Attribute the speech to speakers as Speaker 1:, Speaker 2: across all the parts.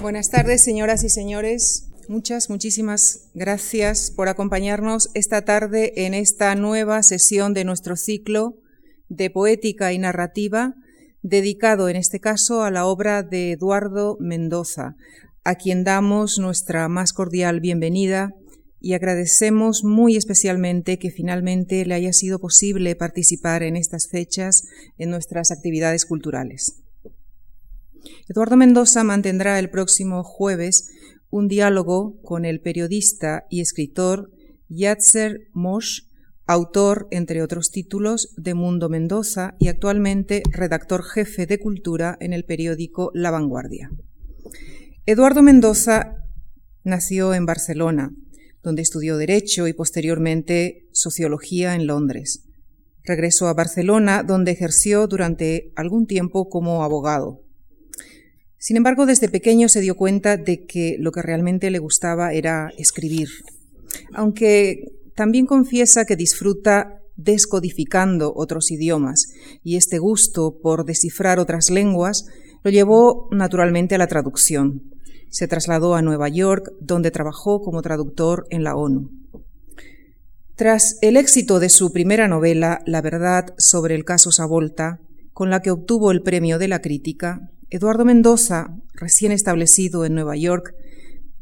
Speaker 1: Buenas tardes, señoras y señores. Muchas, muchísimas gracias por acompañarnos esta tarde en esta nueva sesión de nuestro ciclo de poética y narrativa, dedicado en este caso a la obra de Eduardo Mendoza, a quien damos nuestra más cordial bienvenida y agradecemos muy especialmente que finalmente le haya sido posible participar en estas fechas en nuestras actividades culturales. Eduardo Mendoza mantendrá el próximo jueves un diálogo con el periodista y escritor Yatzer Mosh, autor, entre otros títulos, de Mundo Mendoza y actualmente redactor jefe de cultura en el periódico La Vanguardia. Eduardo Mendoza nació en Barcelona, donde estudió Derecho y posteriormente Sociología en Londres. Regresó a Barcelona, donde ejerció durante algún tiempo como abogado. Sin embargo, desde pequeño se dio cuenta de que lo que realmente le gustaba era escribir, aunque también confiesa que disfruta descodificando otros idiomas, y este gusto por descifrar otras lenguas lo llevó naturalmente a la traducción. Se trasladó a Nueva York, donde trabajó como traductor en la ONU. Tras el éxito de su primera novela, La verdad sobre el caso Savolta, con la que obtuvo el premio de la crítica, Eduardo Mendoza, recién establecido en Nueva York,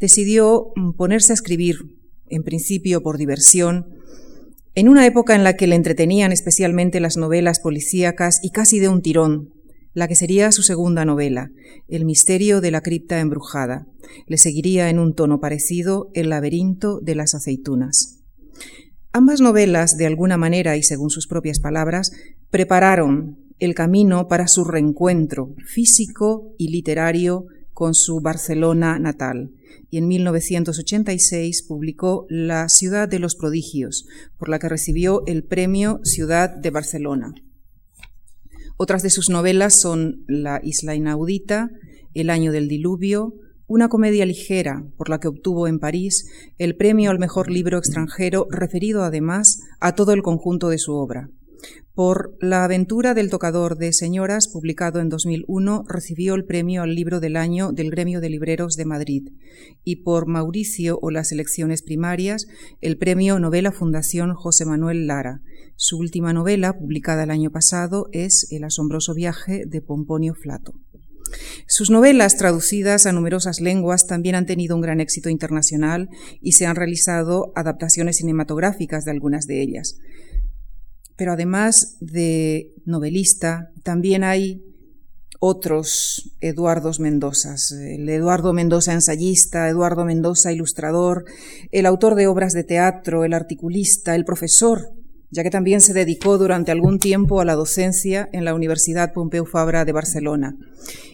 Speaker 1: decidió mm, ponerse a escribir, en principio por diversión, en una época en la que le entretenían especialmente las novelas policíacas y casi de un tirón, la que sería su segunda novela, El misterio de la cripta embrujada. Le seguiría en un tono parecido El laberinto de las aceitunas. Ambas novelas, de alguna manera y según sus propias palabras, prepararon el camino para su reencuentro físico y literario con su Barcelona natal y en 1986 publicó La ciudad de los prodigios, por la que recibió el premio Ciudad de Barcelona. Otras de sus novelas son La isla inaudita, El año del diluvio, una comedia ligera por la que obtuvo en París el premio al mejor libro extranjero, referido además a todo el conjunto de su obra. Por La aventura del tocador de señoras, publicado en 2001, recibió el premio al libro del año del Gremio de Libreros de Madrid. Y por Mauricio o las elecciones primarias, el premio Novela Fundación José Manuel Lara. Su última novela, publicada el año pasado, es El asombroso viaje de Pomponio Flato. Sus novelas, traducidas a numerosas lenguas, también han tenido un gran éxito internacional y se han realizado adaptaciones cinematográficas de algunas de ellas pero además de novelista, también hay otros Eduardos Mendozas, el Eduardo Mendoza ensayista, Eduardo Mendoza ilustrador, el autor de obras de teatro, el articulista, el profesor, ya que también se dedicó durante algún tiempo a la docencia en la Universidad Pompeu Fabra de Barcelona.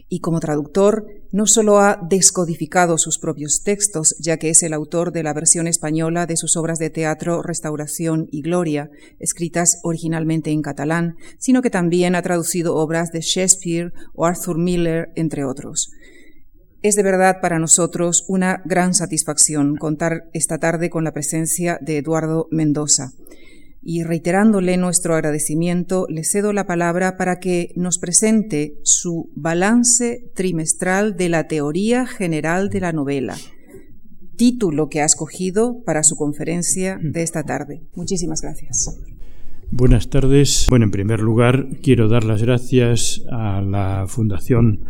Speaker 1: Y como traductor, no solo ha descodificado sus propios textos, ya que es el autor de la versión española de sus obras de teatro Restauración y Gloria, escritas originalmente en catalán, sino que también ha traducido obras de Shakespeare o Arthur Miller, entre otros. Es de verdad para nosotros una gran satisfacción contar esta tarde con la presencia de Eduardo Mendoza y reiterándole nuestro agradecimiento, le cedo la palabra para que nos presente su balance trimestral de la teoría general de la novela, título que ha escogido para su conferencia de esta tarde. Muchísimas gracias.
Speaker 2: Buenas tardes. Bueno, en primer lugar, quiero dar las gracias a la Fundación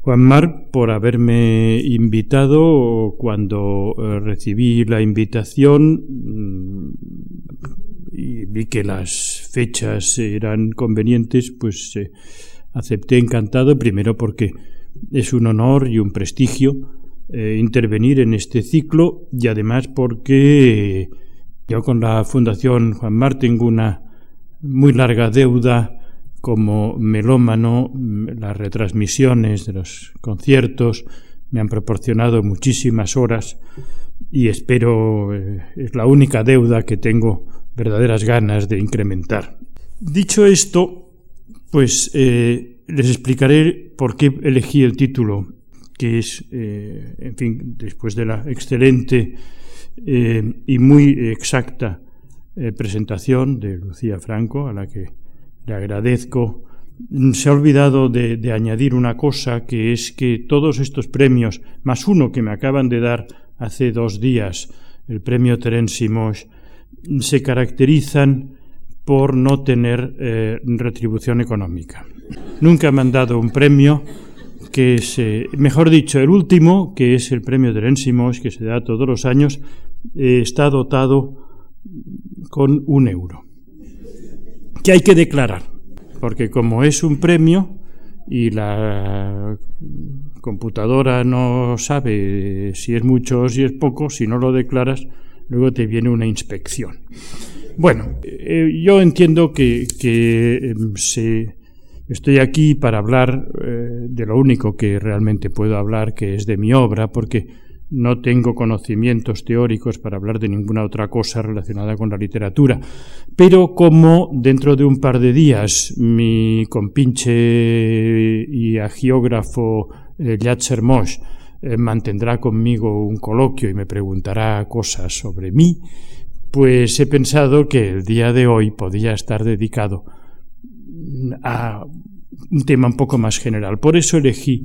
Speaker 2: Juan Mar por haberme invitado cuando eh, recibí la invitación mm, y vi que las fechas eran convenientes, pues eh, acepté encantado, primero porque es un honor y un prestigio eh, intervenir en este ciclo y además porque yo con la Fundación Juan Mar tengo una muy larga deuda como melómano, las retransmisiones de los conciertos me han proporcionado muchísimas horas y espero, eh, es la única deuda que tengo verdaderas ganas de incrementar. Dicho esto, pues eh, les explicaré por qué elegí el título, que es, eh, en fin, después de la excelente y muy exacta presentación de Lucía Franco, a la que le agradezco se ha olvidado de, añadir una cosa, que es que todos estos premios, más uno que me acaban de dar hace dos días, el premio Terence se caracterizan por no tener eh, retribución económica. Nunca han dado un premio que es, mejor dicho, el último, que es el premio Terence que se da todos los años, eh, está dotado con un euro, que hay que declarar, porque como es un premio y la computadora no sabe si es mucho o si es poco, si no lo declaras, luego te viene una inspección. Bueno, eh, yo entiendo que, em, estoy aquí para hablar eh, de lo único que realmente puedo hablar, que es de mi obra, porque no tengo conocimientos teóricos para hablar de ninguna otra cosa relacionada con la literatura, pero como dentro de un par de días mi compinche y agiógrafo eh, Mosh eh, mantendrá conmigo un coloquio y me preguntará cosas sobre mí, pues he pensado que el día de hoy podía estar dedicado a un tema un poco más general. Por eso elegí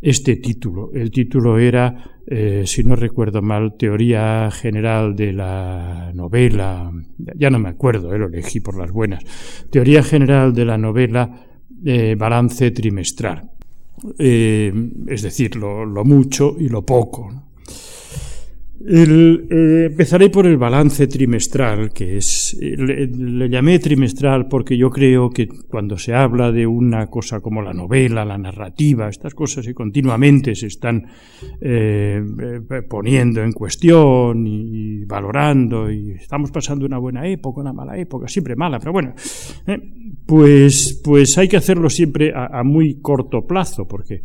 Speaker 2: este título. El título era, eh, si no recuerdo mal, Teoría General de la Novela, ya no me acuerdo, eh, lo elegí por las buenas, Teoría General de la Novela, Balance Trimestral. Es decir, lo, lo, mucho y lo poco. Eh, empezaré por el balance trimestral, que es, le, llamé trimestral porque yo creo que cuando se habla de una cosa como la novela, la narrativa, estas cosas que continuamente se están eh, eh, poniendo en cuestión y, valorando, y estamos pasando una buena época, una mala época, siempre mala, pero bueno, pues, pues hay que hacerlo siempre a, muy corto plazo, porque,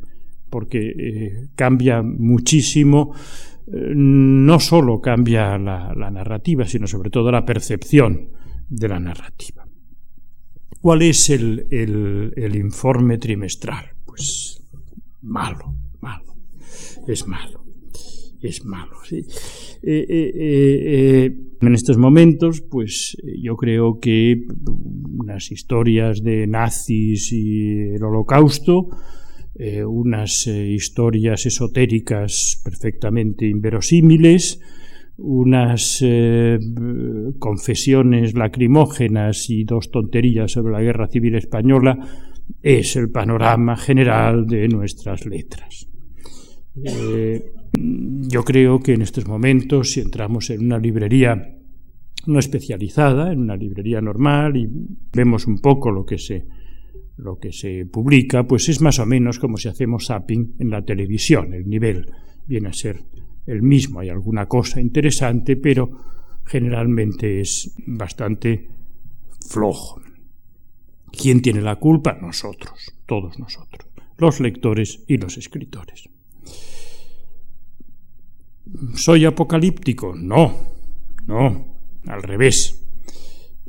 Speaker 2: porque cambia muchísimo no solo cambia la, narrativa, sino sobre todo la percepción de la narrativa. ¿Cuál es el, informe trimestral? Pues malo, malo, es malo, es malo. Eh, eh, eh, en estos momentos, pues yo creo que unas historias de nazis y el holocausto, eh, unas eh, historias esotéricas perfectamente inverosímiles, unas eh, confesiones lacrimógenas y dos tonterías sobre la guerra civil española, es el panorama general de nuestras letras. yo creo que en estos momentos, si entramos en una librería no especializada, en una librería normal, y vemos un poco lo que se lo que se publica, pues es más o menos como si hacemos zapping en la televisión. El nivel viene a ser el mismo. Hay alguna cosa interesante, pero generalmente es bastante flojo. ¿Quién tiene la culpa? Nosotros, todos nosotros, los lectores y los escritores. ¿Soy apocalíptico? No, no, al revés.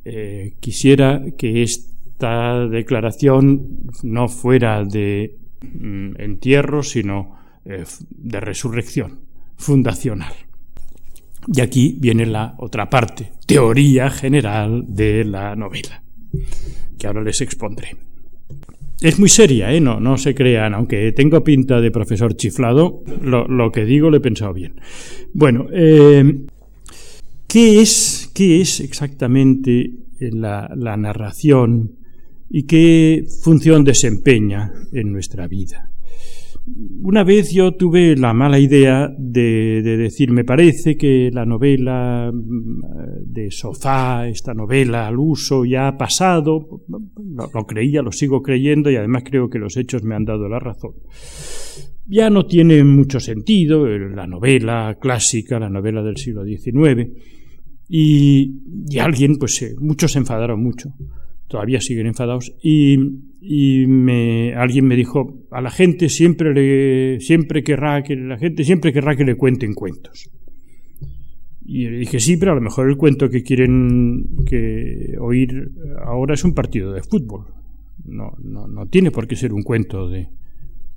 Speaker 2: Eh, quisiera que este esta declaración no fuera de mm, entierro, sino eh, de resurrección fundacional. Y aquí viene la otra parte, teoría general de la novela, que ahora les expondré. Es muy seria, ¿eh? no, no se crean, aunque tengo pinta de profesor chiflado, lo, que digo lo he pensado bien. Bueno, eh, ¿qué, es, ¿qué es exactamente la narración y qué función desempeña en nuestra vida. Una vez yo tuve la mala idea de, decir, me parece que la novela mm, de Sofá, esta novela al uso, ya ha pasado, lo, creía, lo sigo creyendo y además creo que los hechos me han dado la razón. Ya no tiene mucho sentido la novela clásica, la novela del siglo XIX, y, alguien, pues eh, muchos se enfadaron mucho todavía siguen enfadados, y, me, alguien me dijo, a la gente siempre, le, siempre querrá que la gente siempre querrá que le cuenten cuentos. Y le dije, sí, pero a lo mejor el cuento que quieren que oír ahora es un partido de fútbol. No, no, no tiene por qué ser un cuento de,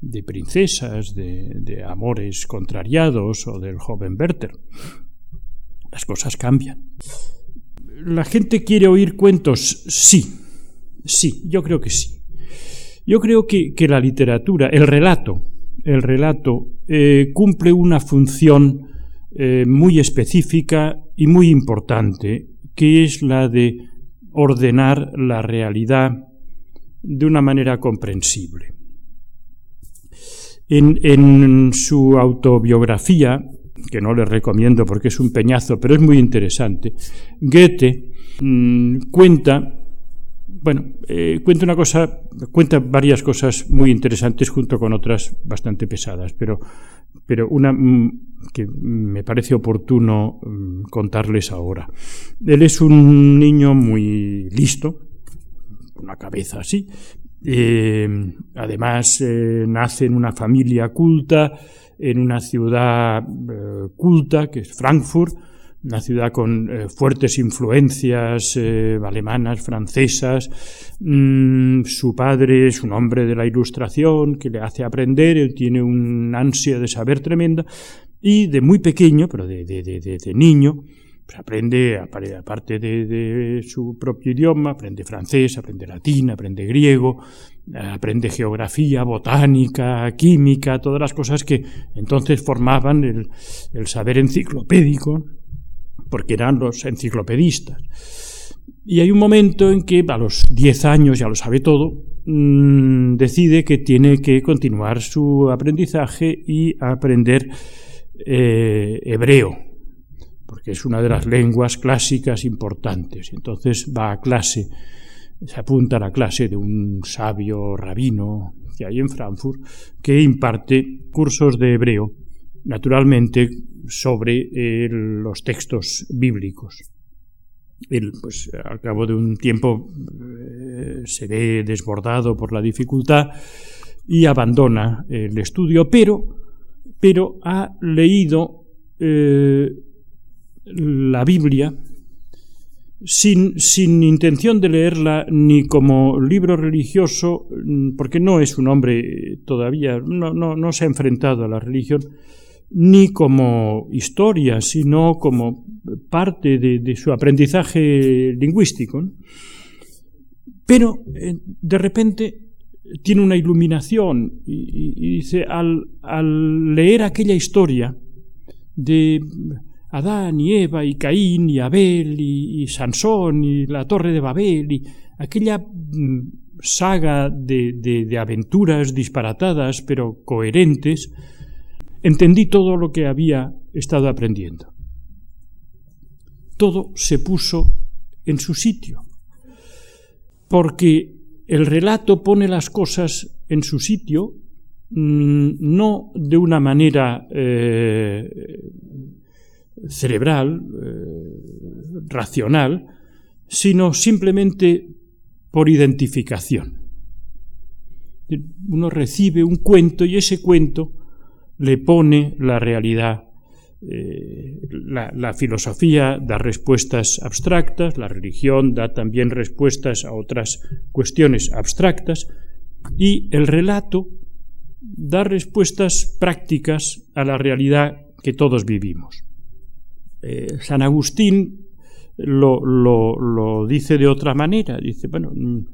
Speaker 2: de princesas, de, de, amores contrariados o del joven Werther. Las cosas cambian. ¿La gente quiere oír cuentos? Sí, Sí, yo creo que sí. Yo creo que, la literatura, el relato, el relato eh, cumple una función eh, muy específica y muy importante, que es la de ordenar la realidad de una manera comprensible. En, su autobiografía, que no le recomiendo porque es un peñazo, pero es muy interesante, Goethe mm, cuenta bueno, eh, cuenta una cosa, cuenta varias cosas muy interesantes junto con otras bastante pesadas, pero, pero una mm, que me parece oportuno mm, contarles ahora. Él es un niño muy listo, una cabeza así. Eh, además, eh, nace en una familia culta, en una ciudad culta, que es Frankfurt, una ciudad con eh, fuertes influencias eh, alemanas, francesas. Mm, su padre es un hombre de la ilustración que le hace aprender, él tiene un ansia de saber tremenda y de muy pequeño, pero de, niño, pues aprende, aparte de, su propio idioma, aprende francés, aprende latín, aprende griego, aprende geografía, botánica, química, todas las cosas que entonces formaban el saber enciclopédico porque eran los enciclopedistas. Y hay un momento en que a los 10 años, ya lo sabe todo, mm, decide que tiene que continuar su aprendizaje y aprender eh, hebreo, porque es una de las lenguas clásicas importantes. Entonces va a clase, se apunta a la clase de un sabio rabino que hay en Frankfurt, que imparte cursos de hebreo naturalmente sobre eh, los textos bíblicos. Él, pues, al cabo de un tiempo eh, se ve desbordado por la dificultad y abandona el estudio, pero, pero ha leído eh, la Biblia sin, sin, intención de leerla ni como libro religioso, porque no es un hombre todavía, no, no, no se ha enfrentado a la religión, ni como historia, sino como parte de, su aprendizaje lingüístico. Pero eh, de repente tiene una iluminación y, dice, al, leer aquella historia de Adán y Eva y Caín y Abel y, Sansón y la Torre de Babel y aquella mm, saga de aventuras disparatadas pero coherentes, entendí todo lo que había estado aprendiendo. Todo se puso en su sitio, porque el relato pone las cosas en su sitio mm, no de una manera eh, cerebral, eh, racional, sino simplemente por identificación. Uno recibe un cuento y ese cuento le pone la realidad. Eh, la, filosofía da respuestas abstractas, la religión da también respuestas a otras cuestiones abstractas y el relato da respuestas prácticas a la realidad que todos vivimos. Eh, San Agustín lo, lo, dice de otra manera, dice, bueno, mm,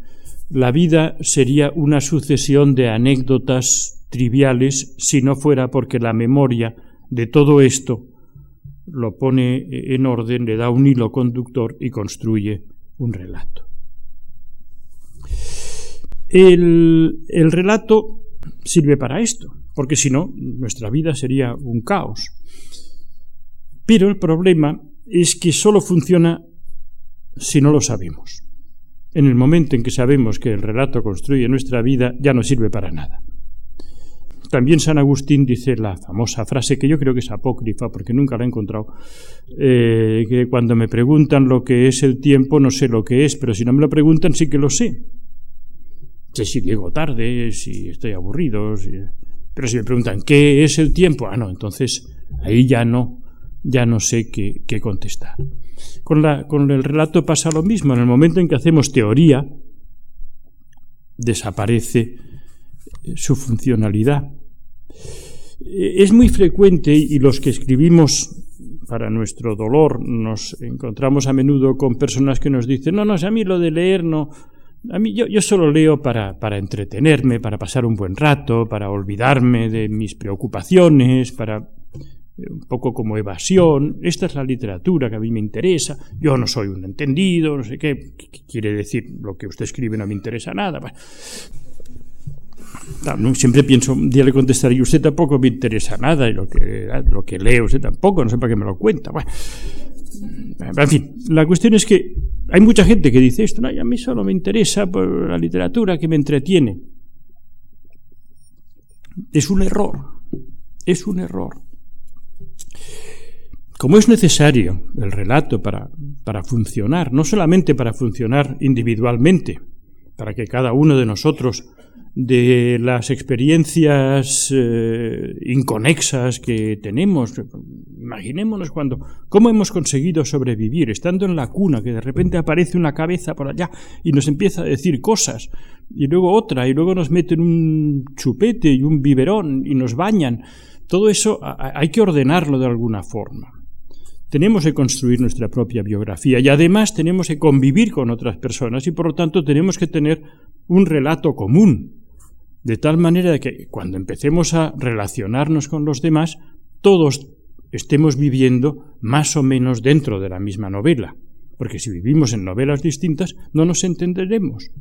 Speaker 2: la vida sería una sucesión de anécdotas triviales si no fuera porque la memoria de todo esto lo pone en orden, le da un hilo conductor y construye un relato. El, el relato sirve para esto, porque si no, nuestra vida sería un caos. Pero el problema es que solo funciona si no lo sabemos. En el momento en que sabemos que el relato construye nuestra vida, ya no sirve para nada. También San Agustín dice la famosa frase que yo creo que es apócrifa porque nunca la he encontrado, eh, que cuando me preguntan lo que es el tiempo no sé lo que es, pero si no me lo preguntan sí que lo sé. Sé si llego tarde, si estoy aburrido, pero si me preguntan qué es el tiempo, ah no, entonces ahí ya no, ya no sé qué, qué contestar. Con, la, con el relato pasa lo mismo, en el momento en que hacemos teoría, desaparece su funcionalidad. Es muy frecuente y los que escribimos para nuestro dolor nos encontramos a menudo con personas que nos dicen, no, no, a mí lo de leer no, A mí yo, yo solo leo para, para entretenerme, para pasar un buen rato, para olvidarme de mis preocupaciones, para eh, un poco como evasión. Esta es la literatura que a mí me interesa. Yo no soy un entendido, no sé qué. quiere decir lo que usted escribe no me interesa nada. Siempre pienso, un día le contestaré, y usted tampoco me interesa nada, y lo que, lo que leo usted tampoco, no sé para qué me lo cuenta. Bueno, en fin, la cuestión es que hay mucha gente que dice esto, no, a mí solo me interesa por la literatura que me entretiene. Es un error, es un error. Como es necesario el relato para, para funcionar, no solamente para funcionar individualmente, para que cada uno de nosotros de las experiencias eh, inconexas que tenemos. Imaginémonos cuando, cómo hemos conseguido sobrevivir, estando en la cuna, que de repente aparece una cabeza por allá y nos empieza a decir cosas, y luego otra, y luego nos meten un chupete y un biberón y nos bañan. Todo eso hay que ordenarlo de alguna forma. Tenemos que construir nuestra propia biografía y además tenemos que convivir con otras personas y por lo tanto tenemos que tener un relato común de tal manera que cuando empecemos a relacionarnos con los demás, todos estemos viviendo más o menos dentro de la misma novela, porque si vivimos en novelas distintas no nos entenderemos.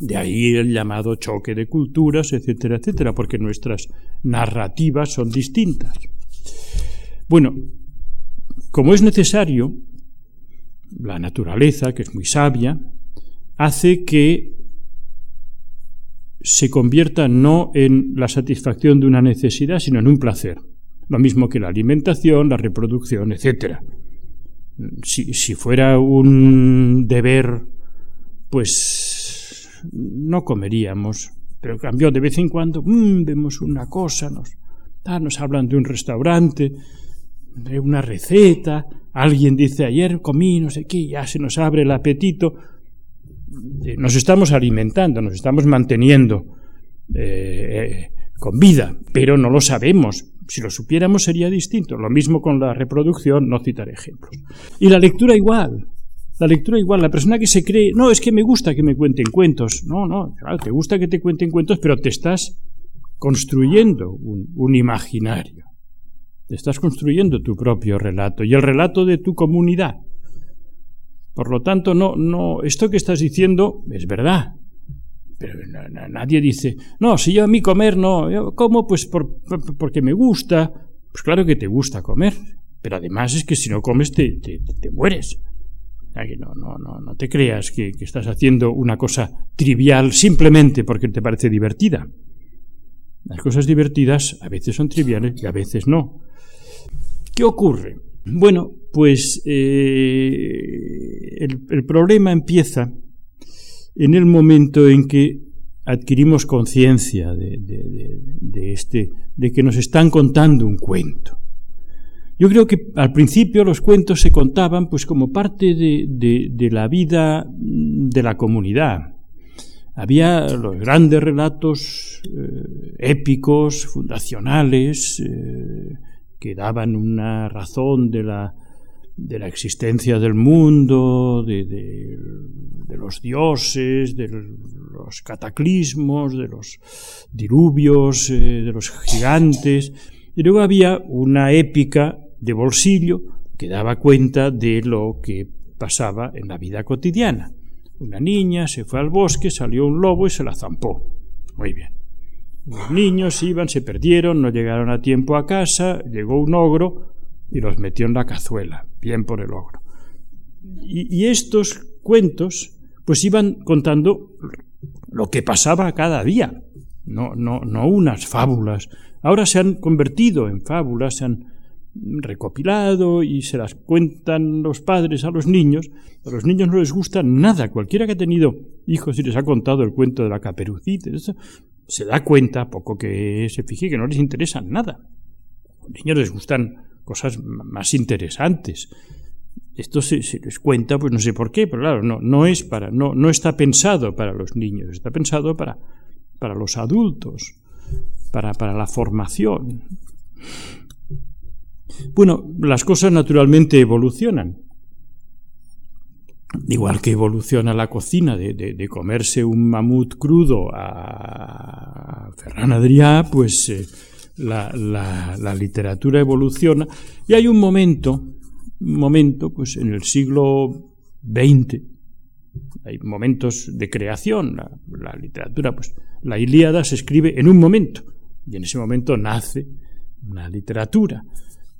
Speaker 2: De ahí el llamado choque de culturas, etcétera, etcétera, porque nuestras narrativas son distintas. Bueno, como es necesario, la naturaleza, que es muy sabia, hace que se convierta no en la satisfacción de una necesidad, sino en un placer. Lo mismo que la alimentación, la reproducción, etc. Si, si fuera un deber, pues no comeríamos. Pero en cambio, de vez en cuando mmm, vemos una cosa, nos, ah, nos hablan de un restaurante, de una receta, alguien dice ayer comí no sé qué, ya se nos abre el apetito nos estamos alimentando, nos estamos manteniendo eh, eh, con vida, pero no lo sabemos. Si lo supiéramos sería distinto. Lo mismo con la reproducción, no citaré ejemplos. Y la lectura igual. La lectura igual. La persona que se cree, no, es que me gusta que me cuenten cuentos. No, no, te gusta que te cuenten cuentos, pero te estás construyendo un imaginario. Te estás construyendo tu propio relato y el relato de tu comunidad. Por lo tanto, no, no, esto que estás diciendo es verdad. Pero nadie dice, no, si yo a mí comer no, yo como pues porque me gusta. Pues claro que te gusta comer, pero además es que si no comes te, te, mueres. No, no, no, no te creas que, que estás haciendo una cosa trivial simplemente porque te parece divertida. Las cosas divertidas a veces son triviales y a veces no. ¿Qué ocurre? Bueno, pues eh, el, problema empieza en el momento en que adquirimos conciencia de, este, de que nos están contando un cuento. Yo creo que al principio los cuentos se contaban pues como parte de, la vida de la comunidad. Había los grandes relatos eh, épicos, fundacionales, eh, que daban una razón de la, de la existencia del mundo, de, los dioses, de los cataclismos, de los diluvios, eh, de los gigantes. Y luego había una épica de bolsillo que daba cuenta de lo que pasaba en la vida cotidiana. Una niña se fue al bosque, salió un lobo y se la zampó. Muy bien. Los niños iban, se perdieron, no llegaron a tiempo a casa, llegó un ogro y los metió en la cazuela, bien por el ogro. Y, estos cuentos pues iban contando lo que pasaba cada día, no, no, no unas fábulas. Ahora se han convertido en fábulas, se han recopilado y se las cuentan los padres a los niños. A los niños no les gusta nada. Cualquiera que ha tenido hijos y les ha contado el cuento de la caperucita, se da cuenta, poco que se fije, que no les interesa nada. A los niños les gustan cosas más interesantes. Esto se, les cuenta, pues no sé por qué, pero claro, no, no es para, no, no está pensado para los niños, está pensado para, para los adultos, para, para la formación. Bueno, las cosas naturalmente evolucionan. igual que evoluciona la cocina de, comerse un mamut crudo a Ferran Adrià, pues eh, la, la, literatura evoluciona y hay un momento, momento, pues en el siglo XX, hay momentos de creación, la, la literatura, pues la Ilíada se escribe en un momento y en ese momento nace una literatura.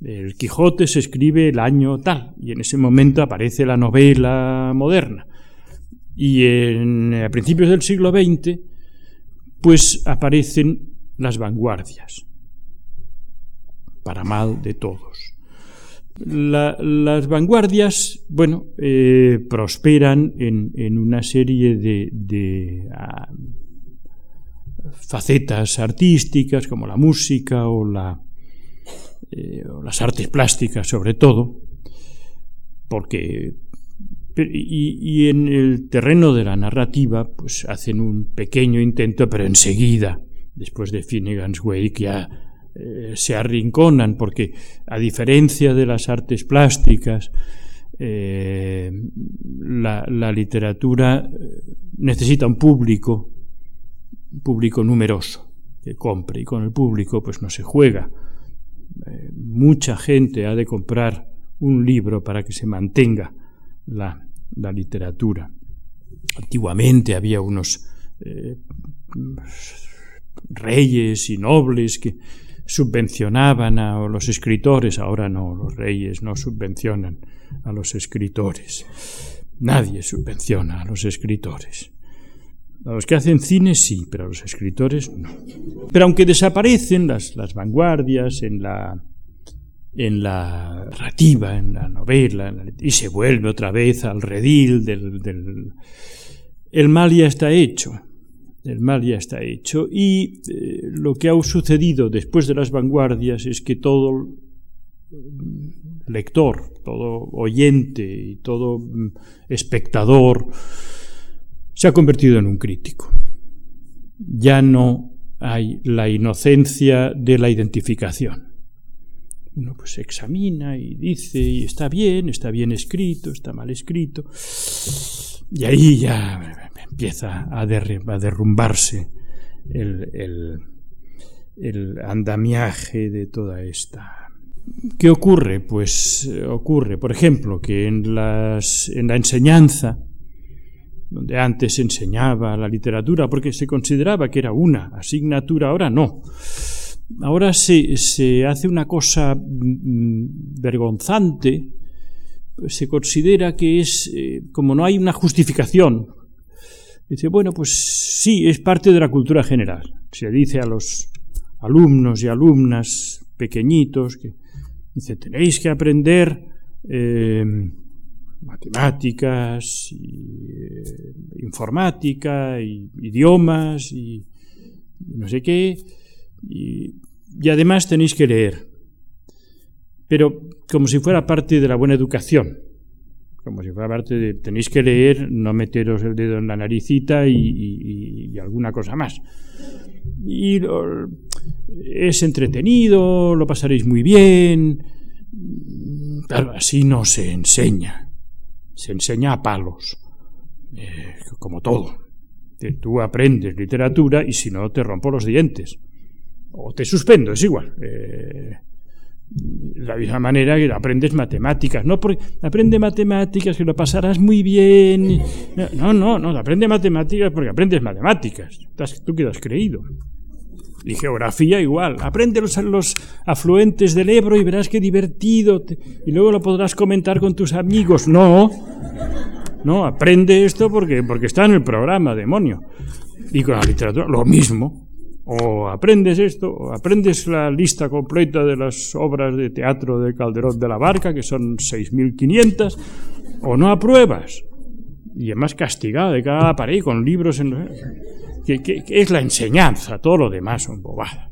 Speaker 2: El Quijote se escribe el año tal, y en ese momento aparece la novela moderna. Y en, a principios del siglo XX, pues aparecen las vanguardias, para mal de todos. las vanguardias, bueno, eh, prosperan en, una serie de, ah, facetas artísticas como la música o la, eh, las artes plásticas sobre todo, porque y, en el terreno de la narrativa pues hacen un pequeño intento, pero enseguida, después de Finnegan's Wake, ya eh, se arrinconan, porque a diferencia de las artes plásticas, eh, la, la, literatura necesita un público, un público numeroso que compre, y con el público pues no se juega eh, mucha gente ha de comprar un libro para que se mantenga la, literatura. Antiguamente había unos eh, reyes y nobles que subvencionaban a los escritores, ahora no, los reyes no subvencionan a los escritores. Nadie subvenciona a los escritores. A los que hacen cine sí, pero a los escritores no. Pero aunque desaparecen las, las vanguardias en la, en la narrativa, en la novela, y se vuelve otra vez al redil del, del, El mal ya está hecho. El mal ya está hecho. Y eh, lo que ha sucedido después de las vanguardias es que todo lector, todo oyente y todo mm, espectador se ha convertido en un crítico. Ya no hay la inocencia de la identificación. Uno pues examina y dice, y está bien, está bien escrito, está mal escrito, y ahí ya empieza a, derrumbarse el, andamiaje de toda esta ¿Qué ocurre? Pues eh, ocurre, por ejemplo, que en, las, en la enseñanza donde antes se enseñaba la literatura porque se consideraba que era una asignatura, ahora no. Ahora se, se hace una cosa mm, vergonzante, pues se considera que es, eh, como no hay una justificación, dice, bueno, pues sí, es parte de la cultura general. Se dice a los alumnos y alumnas pequeñitos que dice, tenéis que aprender eh, matemáticas, y, eh, informática, y, idiomas, y, no sé qué, y, además tenéis que leer. Pero como si fuera parte de la buena educación, como si fuera parte de tenéis que leer, no meteros el dedo en la naricita y, alguna cosa más. Y es entretenido, lo pasaréis muy bien. Claro, así no se enseña se enseña a palos, eh, como todo. Tú aprendes literatura y si no te rompo los dientes. O te suspendo, es igual. Eh, la misma manera que aprendes matemáticas. No, porque aprende matemáticas que lo pasarás muy bien. No, no, no, aprende matemáticas porque aprendes matemáticas. Tú quedas creído. Y geografía igual. Aprende los, los, afluentes del Ebro y verás qué divertido. y luego lo podrás comentar con tus amigos. No. No, aprende esto porque, porque está en el programa, demonio. Y con la literatura, lo mismo. O aprendes esto, o aprendes la lista completa de las obras de teatro de Calderón de la Barca, que son 6.500, o no apruebas. Y además castigado de cada pared con libros en que, es la enseñanza, todo lo demás son bobadas.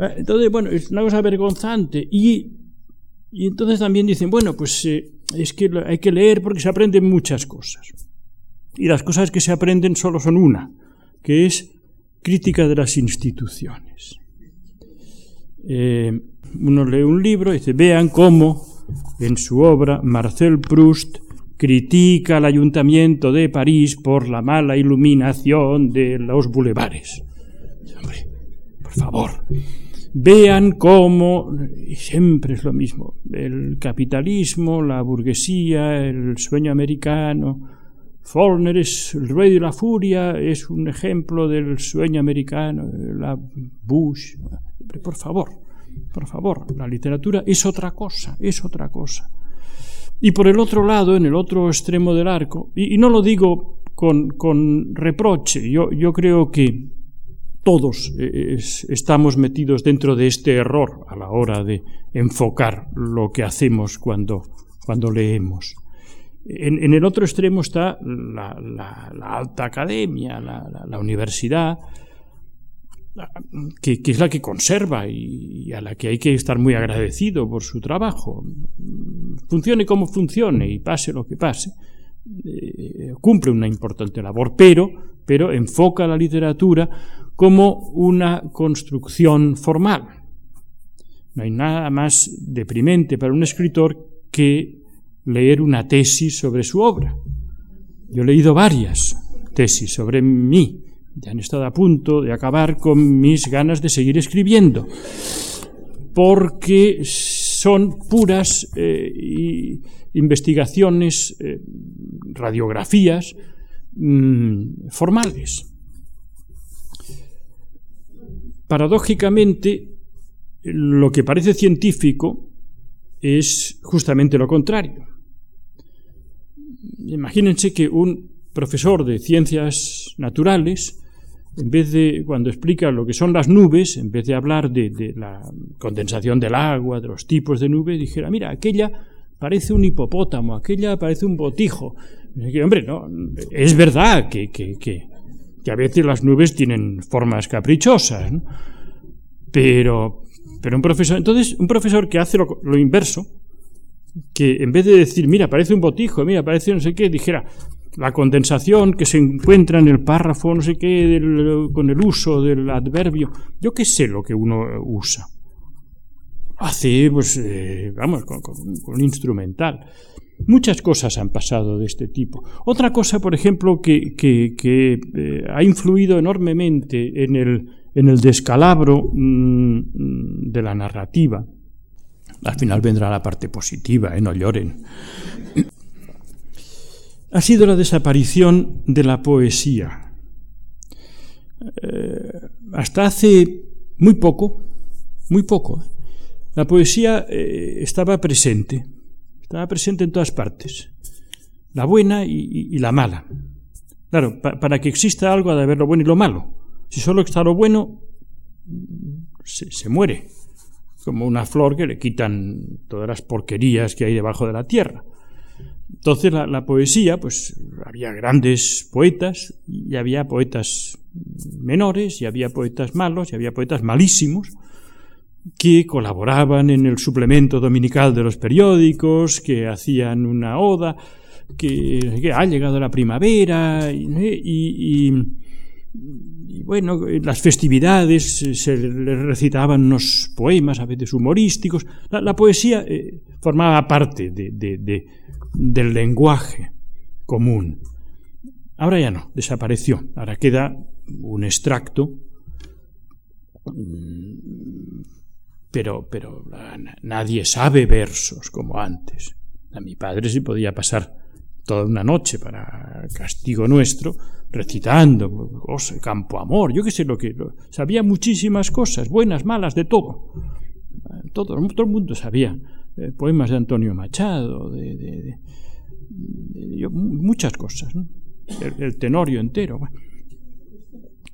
Speaker 2: Eh, entonces, bueno, es una cosa vergonzante. Y, y entonces también dicen, bueno, pues eh, es que hay que leer porque se aprenden muchas cosas. Y las cosas que se aprenden solo son una, que es crítica de las instituciones. Eh, uno lee un libro y dice, vean cómo en su obra Marcel Proust critica al ayuntamiento de París por la mala iluminación de los bulevares. Por favor, vean cómo, y siempre es lo mismo, el capitalismo, la burguesía, el sueño americano, Faulkner es el rey de la furia, es un ejemplo del sueño americano, la Bush. Por favor, por favor, la literatura es otra cosa, es otra cosa. Y por el otro lado, en el otro extremo del arco, y, no lo digo con, con reproche, yo, yo, creo que todos eh, estamos metidos dentro de este error a la hora de enfocar lo que hacemos cuando, cuando leemos. En, el otro extremo está la, alta academia, la, universidad, que, es la que conserva y, a la que hay que estar muy agradecido por su trabajo. Funcione como funcione y pase lo que pase, eh, cumple una importante labor, pero, pero enfoca la literatura como una construcción formal. No hay nada más deprimente para un escritor que leer una tesis sobre su obra. Yo he leído varias tesis sobre mí. Ya han estado a punto de acabar con mis ganas de seguir escribiendo, porque son puras eh, investigaciones, eh, radiografías mm, formales. Paradójicamente, lo que parece científico es justamente lo contrario. Imagínense que un profesor de ciencias naturales, en vez de, cuando explica lo que son las nubes, en vez de hablar de, la condensación del agua, de los tipos de nube, dijera, mira, aquella parece un hipopótamo, aquella parece un botijo. hombre, no, es verdad que, que, a veces las nubes tienen formas caprichosas, pero, pero un profesor, entonces, un profesor que hace lo inverso, que en vez de decir, mira, parece un botijo, mira, parece no sé qué, dijera, la condensación que se encuentra en el párrafo, no sé qué, con el uso del adverbio, yo qué sé lo que uno usa. Hace, pues, eh, vamos, con, un instrumental. Muchas cosas han pasado de este tipo. Otra cosa, por ejemplo, que, que, eh, ha influido enormemente en el, en el descalabro mm, de la narrativa, al final vendrá la parte positiva, ¿eh? no lloren. Ha sido la desaparición de la poesía. Eh, hasta hace muy poco, muy poco, ¿eh? la poesía eh, estaba presente, estaba presente en todas partes, la buena y, la mala. Claro, para que exista algo ha de haber lo bueno y lo malo. Si solo está lo bueno, se muere como una flor que le quitan todas las porquerías que hay debajo de la tierra. Entonces la, poesía, pues había grandes poetas y había poetas menores y había poetas malos y había poetas malísimos que colaboraban en el suplemento dominical de los periódicos, que hacían una oda, que, ha llegado la primavera y bueno, en las festividades eh, se le recitaban unos poemas, a veces humorísticos. La, poesía eh, formaba parte del lenguaje común. Ahora ya no, desapareció. Ahora queda un extracto, mm, pero, pero nadie sabe versos como antes. A mi padre sí podía pasar toda una noche para castigo nuestro, recitando, oh, campo amor, yo qué sé lo que... sabía muchísimas cosas, buenas, malas, de todo. Todo, el mundo sabía. Eh, poemas de Antonio Machado, de, muchas cosas. El, tenorio entero.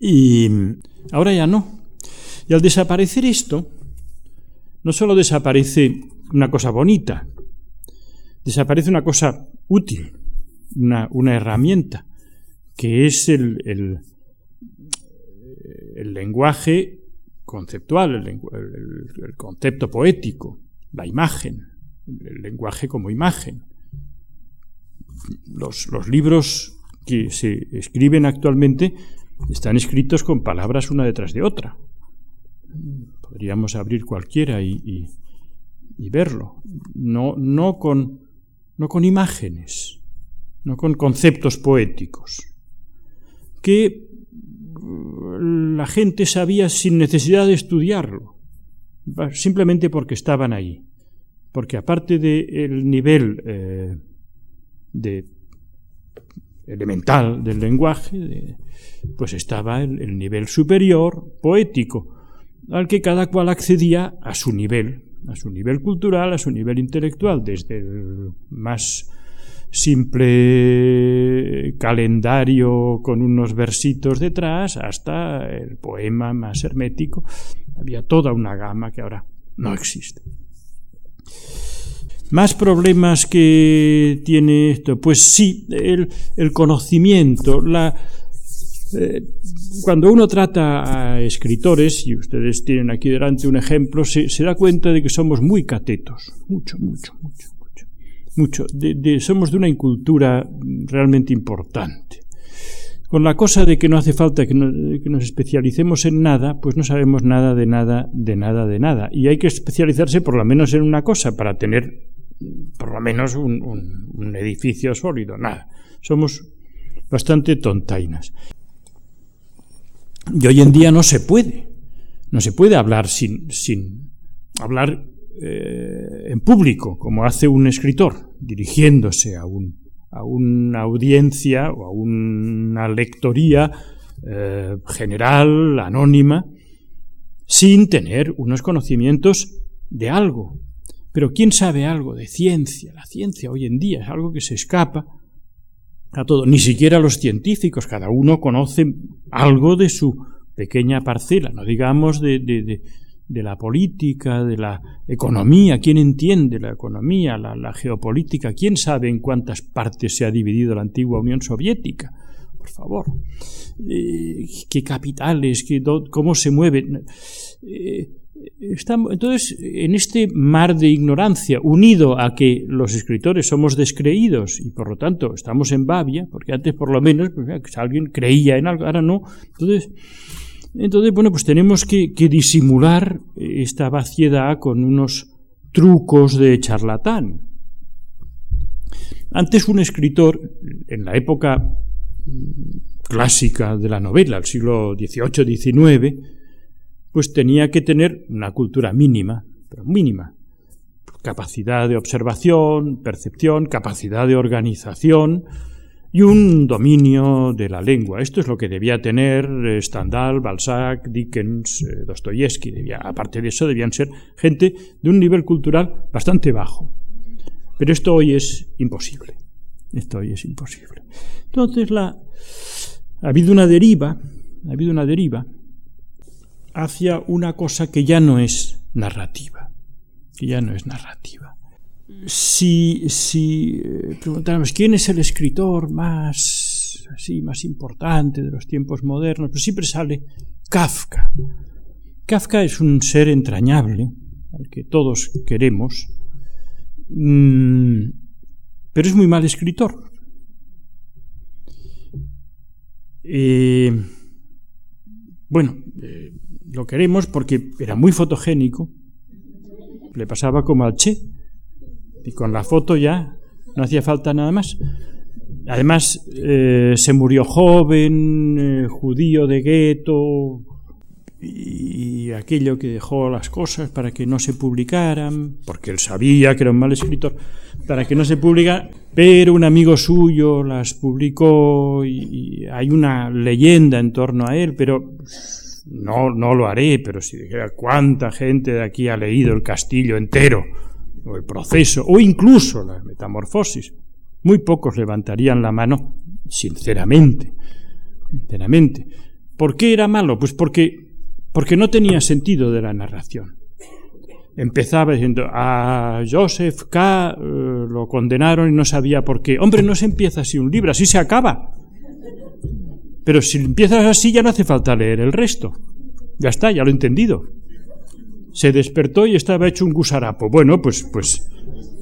Speaker 2: Y ahora ya no. Y al desaparecer esto, no solo desaparece una cosa bonita, desaparece una cosa útil una, herramienta, que es el, el, lenguaje conceptual, el, concepto poético, la imagen, el lenguaje como imagen. Los, los, libros que se escriben actualmente están escritos con palabras una detrás de otra. Podríamos abrir cualquiera y, y, verlo. No, no, con, no con imágenes, no con conceptos poéticos, que la gente sabía sin necesidad de estudiarlo, simplemente porque estaban ahí. Porque aparte del nivel eh, de elemental del lenguaje, pues estaba el, nivel superior, poético, al que cada cual accedía a su nivel, a su nivel cultural, a su nivel intelectual, desde el más simple calendario con unos versitos detrás hasta el poema más hermético. Había toda una gama que ahora no existe. ¿Más problemas que tiene esto? Pues sí, el, conocimiento, la, eh, cuando uno trata a escritores, y ustedes tienen aquí delante un ejemplo, se, se da cuenta de que somos muy catetos, mucho, mucho, mucho mucho. De, somos de una incultura realmente importante. Con la cosa de que no hace falta que, nos especialicemos en nada, pues no sabemos nada de nada, de nada, de nada. Y hay que especializarse por lo menos en una cosa para tener por lo menos un, un edificio sólido. Nada. Somos bastante tontainas. Y hoy en día no se puede. No se puede hablar sin, sin hablar eh, en público, como hace un escritor, dirigiéndose a, un, a una audiencia o a una lectoría eh, general, anónima, sin tener unos conocimientos de algo. Pero ¿quién sabe algo de ciencia? La ciencia hoy en día es algo que se escapa a todo. Ni siquiera los científicos, cada uno conoce algo de su pequeña parcela, no digamos de, la política, de la economía, quién entiende la economía, la, geopolítica, quién sabe en cuántas partes se ha dividido la antigua Unión Soviética, por favor, eh, qué capitales, qué, cómo se mueven. Eh, entonces, en este mar de ignorancia, unido a que los escritores somos descreídos y por lo tanto estamos en babia, porque antes por lo menos pues, alguien creía en algo, ahora no, entonces entonces, bueno, pues tenemos que, disimular esta vaciedad con unos trucos de charlatán. Antes un escritor, en la época clásica de la novela, el siglo XVIII-XIX, pues tenía que tener una cultura mínima, pero mínima, capacidad de observación, percepción, capacidad de organización, y un dominio de la lengua. Esto es lo que debía tener eh, Stendhal, Balzac, Dickens, eh, Dostoyevsky. aparte de eso, debían ser gente de un nivel cultural bastante bajo. Pero esto hoy es imposible. Esto hoy es imposible. Entonces, ha habido una deriva, ha habido una deriva hacia una cosa que ya no es narrativa, que ya no es narrativa si, si eh, preguntáramos quién es el escritor más así más importante de los tiempos modernos, pues siempre sale Kafka. Kafka es un ser entrañable al que todos queremos, mm, pero es muy mal escritor. Eh, bueno, eh, lo queremos porque era muy fotogénico, le pasaba como al Che, y con la foto ya no hacía falta nada más. Además, eh, se murió joven, eh, judío de gueto, y aquello que dejó las cosas para que no se publicaran, porque él sabía que era un mal escritor, para que no se publicara, pero un amigo suyo las publicó y, hay una leyenda en torno a él, pero no, no lo haré, pero si dijera cuánta gente de aquí ha leído el castillo entero, o el proceso, o incluso la metamorfosis, muy pocos levantarían la mano sinceramente, sinceramente. ¿Por qué era malo? Pues porque, porque no tenía sentido de la narración. Empezaba diciendo, a Joseph K. Eh, lo condenaron y no sabía por qué. Hombre, no se empieza así un libro, así se acaba. Pero si empiezas así ya no hace falta leer el resto. Ya está, ya lo he entendido se despertó y estaba hecho un gusarapo. Bueno, pues, pues,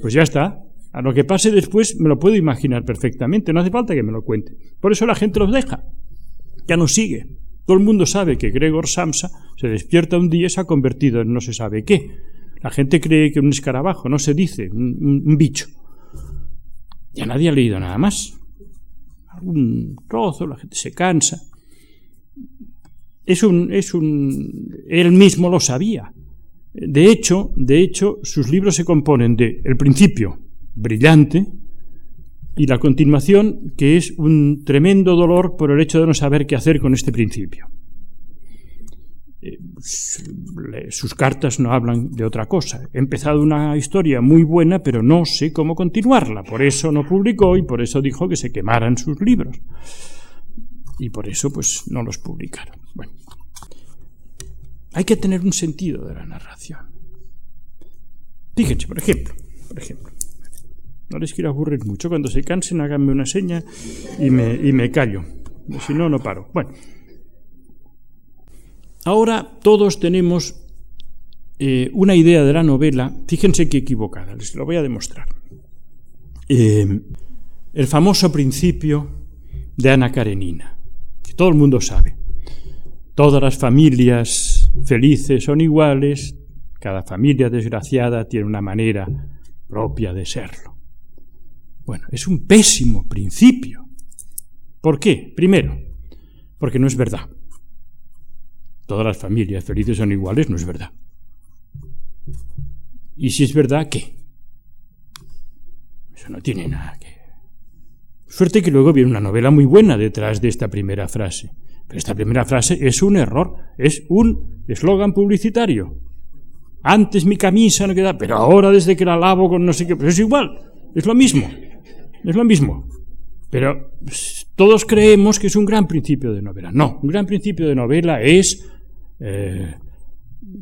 Speaker 2: pues ya está. A lo que pase después me lo puedo imaginar perfectamente, no hace falta que me lo cuente. Por eso la gente los deja, ya no sigue. Todo el mundo sabe que Gregor Samsa se despierta un día y se ha convertido en no se sabe qué. La gente cree que un escarabajo, no se dice, un, un bicho. Ya nadie ha leído nada más. un trozo, la gente se cansa. Es un, es un, él mismo lo sabía. De hecho, de hecho, sus libros se componen de el principio brillante y la continuación que es un tremendo dolor por el hecho de no saber qué hacer con este principio. Eh, sus cartas no hablan de otra cosa. He empezado una historia muy buena, pero no sé cómo continuarla. Por eso no publicó y por eso dijo que se quemaran sus libros. Y por eso, pues, no los publicaron. Bueno, hay que tener un sentido de la narración. Fíjense, por ejemplo, por ejemplo, no les quiero aburrir mucho. Cuando se cansen, háganme una seña y me, y me callo. Si no, no paro. Bueno, Ahora todos tenemos eh, una idea de la novela, fíjense qué equivocada, les lo voy a demostrar. Eh, el famoso principio de Ana Karenina, que todo el mundo sabe. Todas las familias felices son iguales, cada familia desgraciada tiene una manera propia de serlo. Bueno, es un pésimo principio. ¿Por qué? Primero, porque no es verdad todas las familias felices son iguales, no es verdad. Y si es verdad, ¿qué? Eso no tiene nada que... Suerte que luego viene una novela muy buena detrás de esta primera frase. Pero esta primera frase es un error, es un eslogan publicitario. Antes mi camisa no queda, pero ahora desde que la lavo con no sé qué, es igual, es lo mismo, es lo mismo. Pero pues, todos creemos que es un gran principio de novela. No, un gran principio de novela es eh,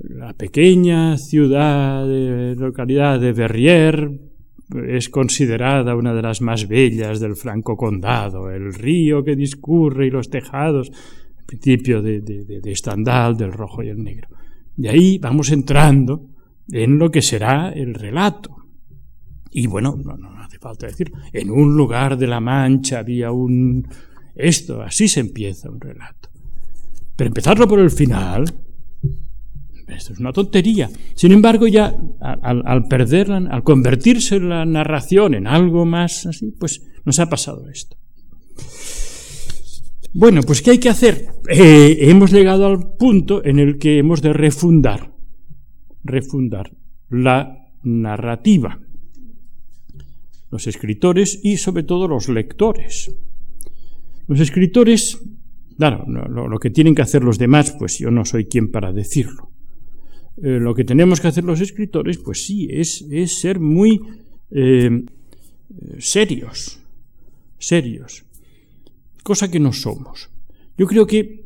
Speaker 2: la pequeña ciudad, localidad de Verrières es considerada una de las más bellas del Franco Condado. El río que discurre y los tejados, el principio de, de, de Estandal, del rojo y el negro. De ahí vamos entrando en lo que será el relato. Y bueno, no, no hace falta decir, en un lugar de la Mancha había un... Esto, así se empieza un relato. Pero empezarlo por el final, esto es una tontería. Sin embargo, ya al, al perderla, al convertirse la narración en algo más así, pues nos ha pasado esto. Bueno, pues ¿qué hay que hacer? Eh, hemos llegado al punto en el que hemos de refundar, refundar la narrativa. Los escritores y sobre todo los lectores. Los escritores Claro, lo, que tienen que hacer los demás, pues yo no soy quien para decirlo. Eh, lo que tenemos que hacer los escritores, pues sí, es, ser muy eh, serios, serios, cosa que no somos. Yo creo que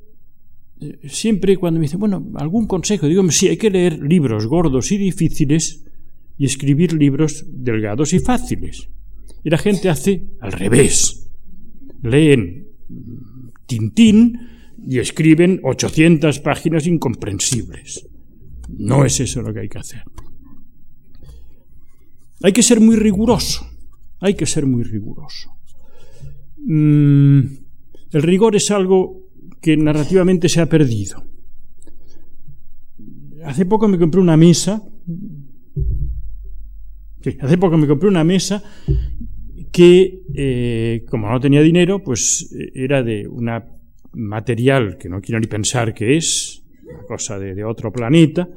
Speaker 2: eh, siempre cuando me dicen, bueno, algún consejo, digo, sí, hay que leer libros gordos y difíciles y escribir libros delgados y fáciles. Y la gente hace al revés. Leen Tintín y escriben 800 páginas incomprensibles. No es eso lo que hay que hacer. Hay que ser muy riguroso. Hay que ser muy riguroso. Mm, el rigor es algo que narrativamente se ha perdido. Hace poco me compré una mesa. Hace poco me compré una mesa que, eh, como no tenía dinero, pues eh, era de un material que no quiero ni pensar que es, una cosa de, otro planeta,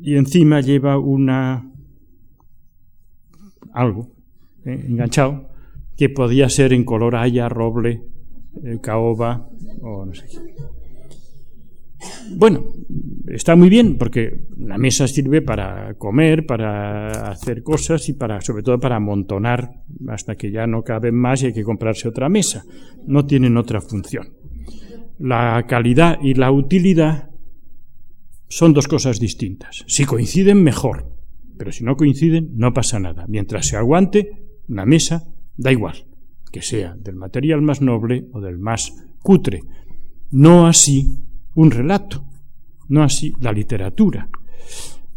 Speaker 2: y encima lleva una algo eh, enganchado que podía ser en color haya, roble, caoba o no sé qué. Bueno, está muy bien porque la mesa sirve para comer, para hacer cosas y para, sobre todo para amontonar hasta que ya no caben más y hay que comprarse otra mesa. No tienen otra función. La calidad y la utilidad son dos cosas distintas. Si coinciden, mejor. Pero si no coinciden, no pasa nada. Mientras se aguante, una mesa da igual, que sea del material más noble o del más cutre. No así un relato, no así la literatura.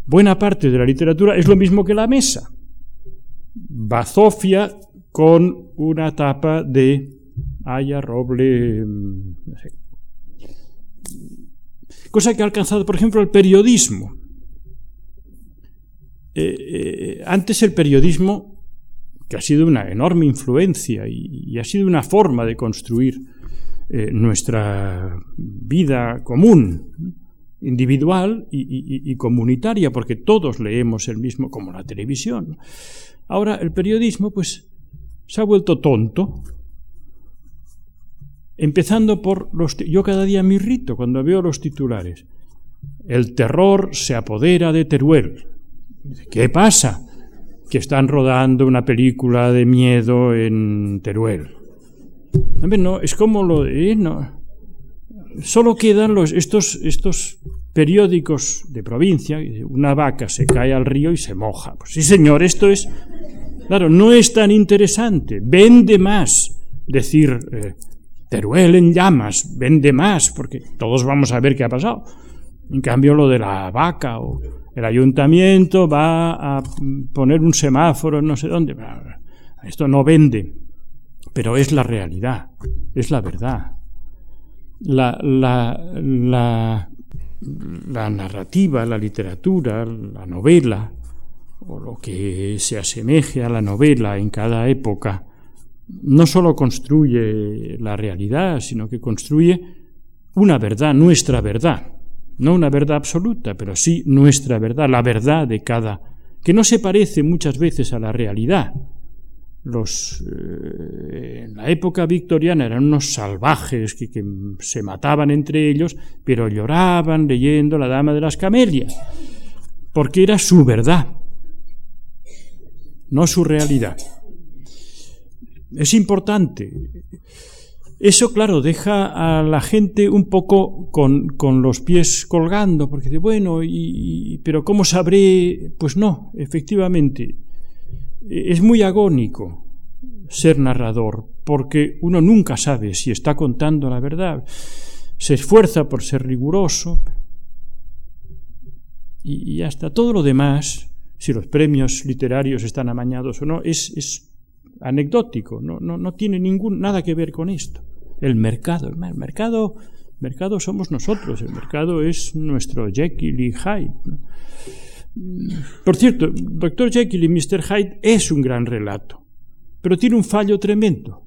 Speaker 2: Buena parte de la literatura es lo mismo que la mesa. Bazofia con una tapa de haya, roble, mm, cosa que ha alcanzado, por ejemplo, el periodismo. Eh, eh, antes el periodismo que ha sido una enorme influencia y, ha sido una forma de construir eh, nuestra vida común, individual y, comunitaria, porque todos leemos el mismo, como la televisión. Ahora el periodismo, pues, se ha vuelto tonto, empezando por los... Yo cada día me irrito cuando veo los titulares. El terror se apodera de Teruel. ¿Qué pasa? Que están rodando una película de miedo en Teruel. No, es como lo de... No. Solo quedan los, estos, estos periódicos de provincia. Una vaca se cae al río y se moja. Pues sí, señor, esto es... Claro, no es tan interesante. Vende más decir eh, Teruel en llamas. Vende más porque todos vamos a ver qué ha pasado. En cambio, lo de la vaca o el ayuntamiento va a poner un semáforo no sé dónde. Esto no vende, pero es la realidad, es la verdad. La, la, la, la narrativa, la literatura, la novela, o lo que se asemeje a la novela en cada época, no sólo construye la realidad, sino que construye una verdad, nuestra verdad no una verdad absoluta, pero sí nuestra verdad, la verdad de cada, que no se parece muchas veces a la realidad. Los, eh, en la época victoriana eran unos salvajes que, que, se mataban entre ellos, pero lloraban leyendo La Dama de las Camelias, porque era su verdad, no su realidad. Es importante eso, claro, deja a la gente un poco con, con los pies colgando, porque dice, bueno, y, pero ¿cómo sabré? Pues no, efectivamente, es muy agónico ser narrador, porque uno nunca sabe si está contando la verdad. Se esfuerza por ser riguroso, y, hasta todo lo demás, si los premios literarios están amañados o no, es, es anecdótico, no, no, no tiene ningún, nada que ver con esto el mercado. El mercado, mercado somos nosotros, el mercado es nuestro Jekyll y Hyde. Por cierto, Dr. Jekyll y Mr. Hyde es un gran relato, pero tiene un fallo tremendo,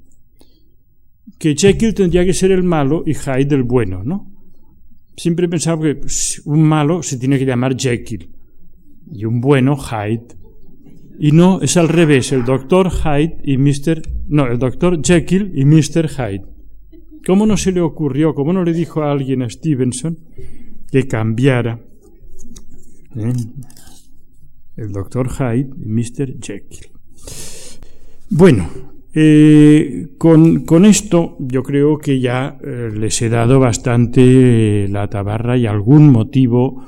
Speaker 2: que Jekyll tendría que ser el malo y Hyde el bueno, ¿no? Siempre he pensado que un malo se tiene que llamar Jekyll y un bueno Hyde. Y no, es al revés, el doctor Hyde y Mr. No, el doctor Jekyll y Mr. Hyde. ¿Cómo no se le ocurrió, cómo no le dijo a alguien a Stevenson que cambiara eh, el doctor Hyde y Mr. Jekyll? Bueno, eh, con, esto yo creo que ya eh, les he dado bastante la tabarra y algún motivo,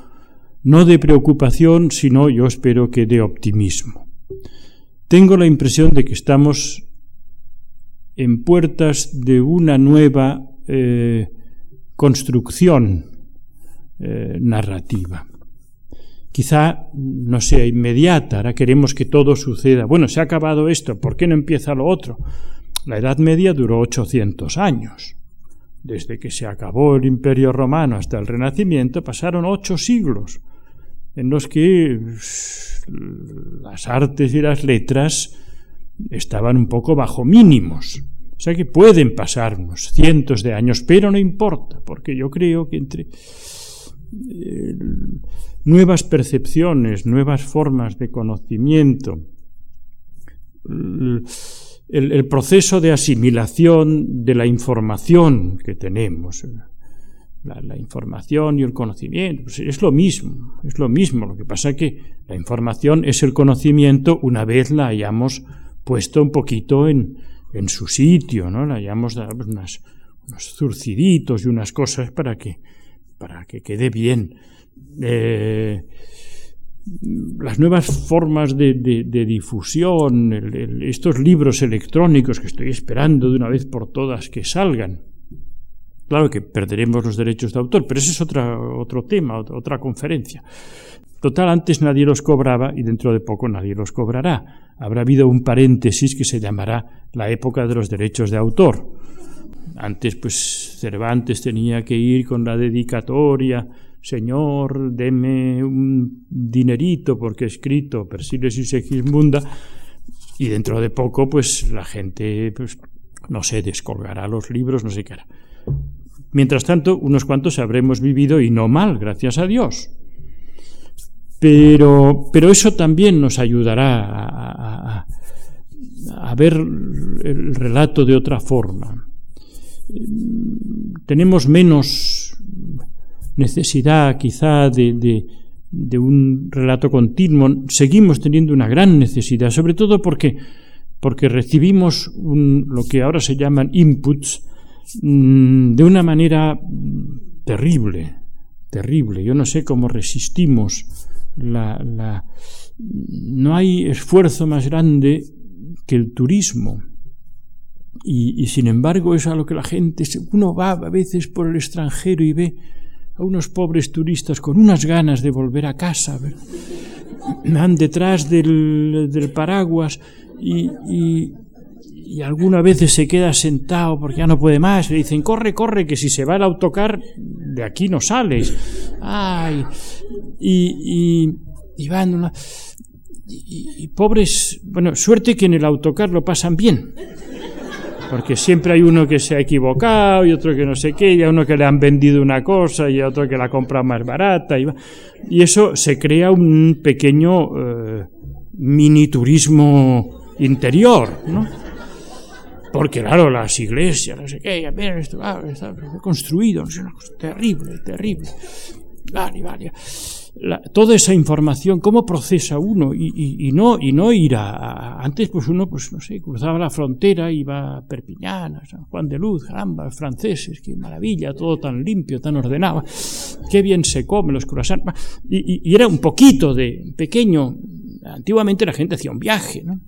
Speaker 2: no de preocupación, sino yo espero que de optimismo. Tengo la impresión de que estamos en puertas de una nueva eh, construcción eh, narrativa. Quizá no sea inmediata, ahora queremos que todo suceda. Bueno, se ha acabado esto, ¿por qué no empieza lo otro? La Edad Media duró 800 años. Desde que se acabó el Imperio Romano hasta el Renacimiento pasaron ocho siglos en los que las artes y las letras estaban un poco bajo mínimos. O sea que pueden pasar unos cientos de años, pero no importa, porque yo creo que entre eh, nuevas percepciones, nuevas formas de conocimiento, el, proceso de asimilación de la información que tenemos, la, la, información y el conocimiento, pues es lo mismo, es lo mismo. Lo que pasa es que la información es el conocimiento una vez la hayamos puesto un poquito en, en su sitio, ¿no? Le hayamos dado unas, unos zurciditos y unas cosas para que, para que quede bien. Eh, las nuevas formas de, de, difusión, estos libros electrónicos que estoy esperando de una vez por todas que salgan. Claro que perderemos los derechos de autor, pero ese es otra, otro tema, otra conferencia. Total, antes nadie los cobraba y dentro de poco nadie los cobrará. Habrá habido un paréntesis que se llamará la época de los derechos de autor. Antes, pues, Cervantes tenía que ir con la dedicatoria, Señor, deme un dinerito porque he escrito Persiles y Segismunda, y dentro de poco, pues la gente, pues, no sé, descolgará los libros, no sé qué hará. Mientras tanto, unos cuantos habremos vivido y no mal, gracias a Dios. Pero, pero eso también nos ayudará a, ver el relato de otra forma. Tenemos menos necesidad quizá de, de, de un relato continuo, seguimos teniendo una gran necesidad, sobre todo porque, porque recibimos un, lo que ahora se llaman inputs mmm, de una manera terrible, terrible. Yo no sé cómo resistimos la, la, no hay esfuerzo más grande que el turismo. Y, sin embargo es a lo que la gente, uno va a veces por el extranjero y ve a unos pobres turistas con unas ganas de volver a casa, van detrás del, del paraguas y, y alguna vez se queda sentado porque ya no puede más, le dicen, corre, corre, que si se va el autocar, de aquí no sales. Ay, y, y, y van y, pobres, bueno, suerte que en el autocar lo pasan bien porque siempre hay uno que se ha equivocado y otro que no sé qué, y a uno que le han vendido una cosa y a otro que la compra más barata, y, y eso se crea un pequeño eh, mini turismo interior, ¿no? Porque claro, las iglesias, no sé qué, a ver, esto ah, está construido, terrible, terrible. Vale, vale toda esa información, cómo procesa uno y, no y no ir a, a, antes pues uno pues no sé cruzaba la frontera iba a Perpiñán, a San Juan de Luz, caramba, franceses, qué maravilla, todo tan limpio, tan ordenado, qué bien se come los croissants y, y era un poquito de pequeño. Antiguamente la gente hacía un viaje, ¿no?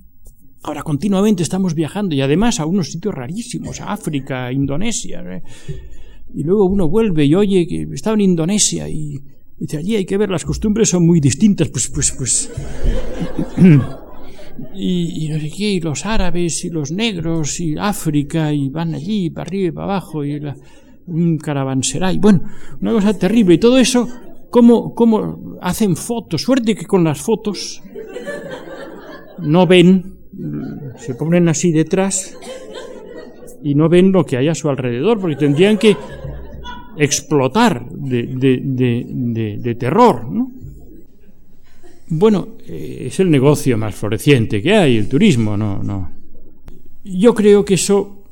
Speaker 2: Ahora continuamente estamos viajando y además a unos sitios rarísimos, a África, Indonesia. ¿eh? Y luego uno vuelve y oye que estaba en Indonesia y Dice, allí hay que ver, las costumbres son muy distintas, pues, pues, pues. y, y, no sé qué, y los árabes y los negros y África y van allí para arriba y para abajo y la, un caravanserai. Bueno, una cosa terrible. Y todo eso, ¿cómo, ¿cómo hacen fotos? Suerte que con las fotos no ven, se ponen así detrás y no ven lo que hay a su alrededor, porque tendrían que explotar de, terror. ¿no? Bueno, eh, es el negocio más floreciente que hay, el turismo, no, no. Yo creo que eso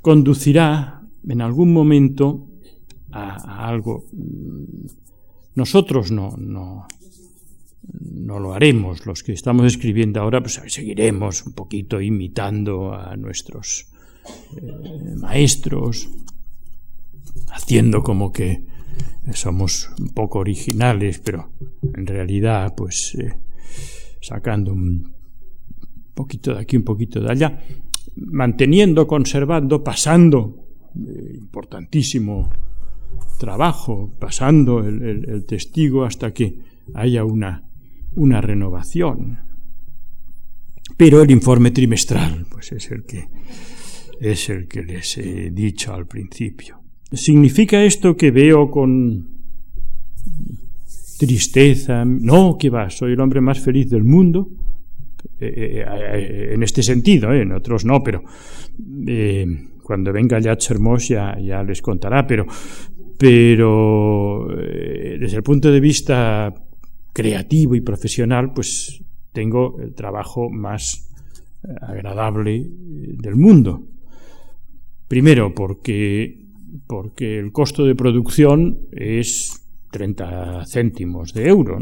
Speaker 2: conducirá en algún momento a, a algo. Nosotros no, no, no lo haremos. Los que estamos escribiendo ahora, pues seguiremos un poquito imitando a nuestros eh, maestros, haciendo como que somos un poco originales, pero en realidad, pues eh, sacando un poquito de aquí, un poquito de allá, manteniendo, conservando, pasando, eh, importantísimo trabajo, pasando el, testigo hasta que haya una, una renovación. Pero el informe trimestral, pues es el que es el que les he dicho al principio. ¿Significa esto que veo con tristeza? No, que va, soy el hombre más feliz del mundo. Eh, eh, eh en este sentido, en otros no, pero cuando venga ya Chermos ya, ya les contará, pero, pero desde el punto de vista creativo y profesional, pues tengo el trabajo más agradable del mundo. Primero, porque porque el costo de producción es 30 céntimos de euro,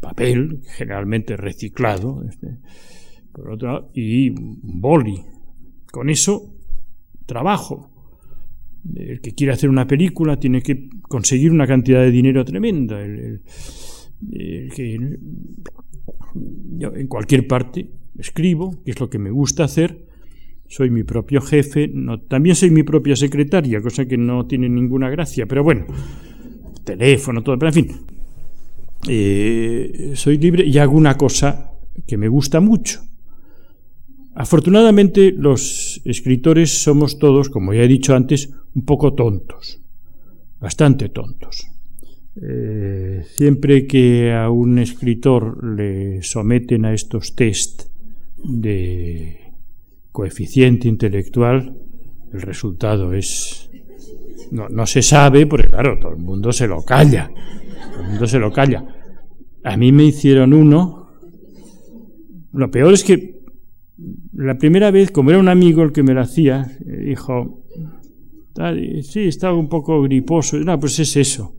Speaker 2: papel generalmente reciclado, este, por otro y boli. Con eso trabajo. El que quiere hacer una película tiene que conseguir una cantidad de dinero tremenda. El, el, yo en cualquier parte escribo, que es lo que me gusta hacer, soy mi propio jefe, no, también soy mi propia secretaria, cosa que no tiene ninguna gracia, pero bueno, teléfono, todo, pero en fin, eh, soy libre y hago una cosa que me gusta mucho. Afortunadamente los escritores somos todos, como ya he dicho antes, un poco tontos, bastante tontos. Eh, siempre que a un escritor le someten a estos test de coeficiente intelectual, el resultado es... No, no se sabe, porque claro, todo el mundo se lo calla. Todo el mundo se lo calla. A mí me hicieron uno. Lo peor es que la primera vez, como era un amigo el que me lo hacía, dijo, sí, estaba un poco griposo. No, pues es eso.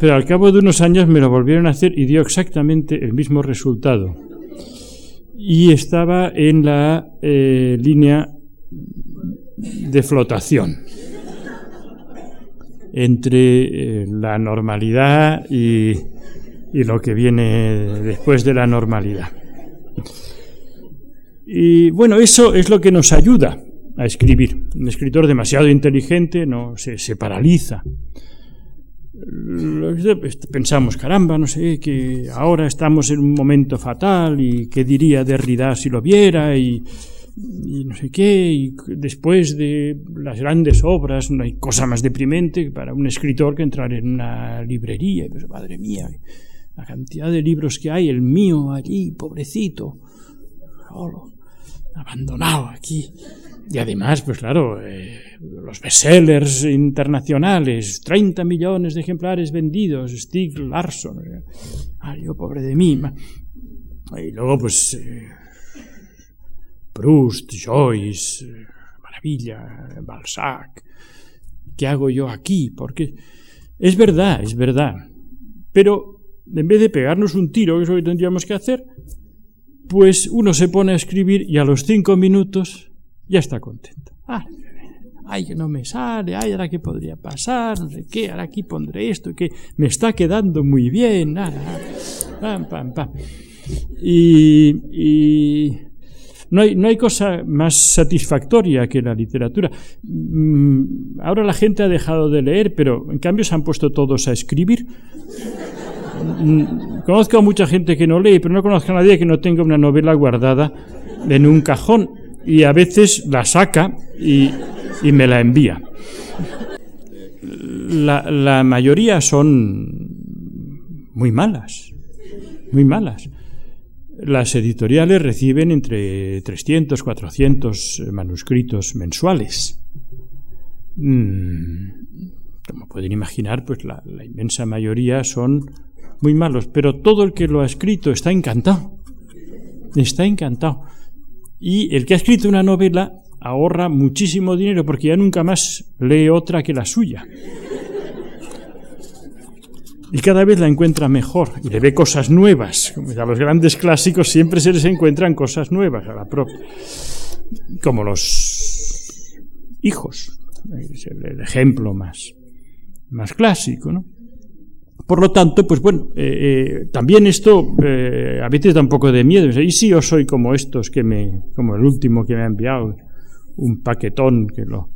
Speaker 2: Pero al cabo de unos años me lo volvieron a hacer y dio exactamente el mismo resultado. Y estaba en la eh, línea de flotación entre eh, la normalidad y, y lo que viene después de la normalidad. Y bueno, eso es lo que nos ayuda a escribir. Un escritor demasiado inteligente no se, se paraliza. Pensamos, caramba, no sé, que ahora estamos en un momento fatal y qué diría Derrida si lo viera y, y no sé qué, y después de las grandes obras no hay cosa más deprimente para un escritor que entrar en una librería y pues, madre mía, la cantidad de libros que hay, el mío allí, pobrecito, solo, abandonado aquí. Y además, pues claro, eh, los bestsellers internacionales, 30 millones de ejemplares vendidos, Stig Larsson, eh, ay, yo pobre de mí. Y luego, pues, eh, Proust, Joyce, Maravilla, Balzac. ¿Qué hago yo aquí? Porque es verdad, es verdad. Pero en vez de pegarnos un tiro, que es lo que tendríamos que hacer, pues uno se pone a escribir y a los cinco minutos ya está contento. Ah, ay, que no me sale, ay, ahora qué podría pasar, no sé qué, ahora aquí pondré esto, que me está quedando muy bien, ah, pam, pam, pam. Y, y no, hay, no hay cosa más satisfactoria que la literatura. Mm, ahora la gente ha dejado de leer, pero en cambio se han puesto todos a escribir. Mm, conozco a mucha gente que no lee, pero no conozco a nadie que no tenga una novela guardada en un cajón y a veces la saca y, me la envía. La, la, mayoría son muy malas, muy malas. Las editoriales reciben entre 300, 400 manuscritos mensuales. Mm, como pueden imaginar, pues la, la inmensa mayoría son muy malos, pero todo el que lo ha escrito está encantado. Está encantado. Y el que ha escrito una novela ahorra muchísimo dinero porque ya nunca más lee otra que la suya. Y cada vez la encuentra mejor y le ve cosas nuevas. A los grandes clásicos siempre se les encuentran cosas nuevas a la propia. Como los hijos. Es el ejemplo más, más clásico, ¿no? Por lo tanto, pues bueno, eh, eh, también esto eh, a veces da un poco de miedo. Y si yo soy como estos que me, como el último que me ha enviado, un paquetón que lo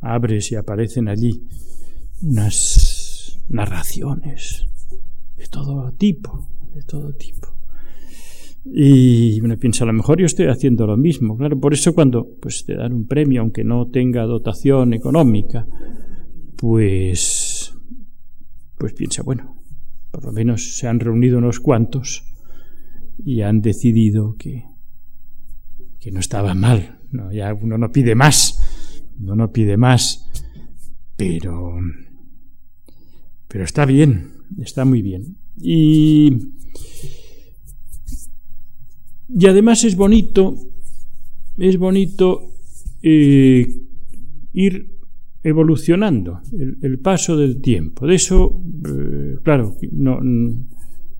Speaker 2: abres y aparecen allí unas narraciones de todo tipo, de todo tipo. Y uno piensa, a lo mejor yo estoy haciendo lo mismo. Claro, por eso cuando pues, te dan un premio, aunque no tenga dotación económica, pues pues piensa, bueno, por lo menos se han reunido unos cuantos y han decidido que, que no estaba mal. No, ya uno no pide más, uno no pide más, pero, pero está bien, está muy bien. Y, y además es bonito, es bonito eh, ir evolucionando, el, paso del tiempo. De eso, eh, claro, no,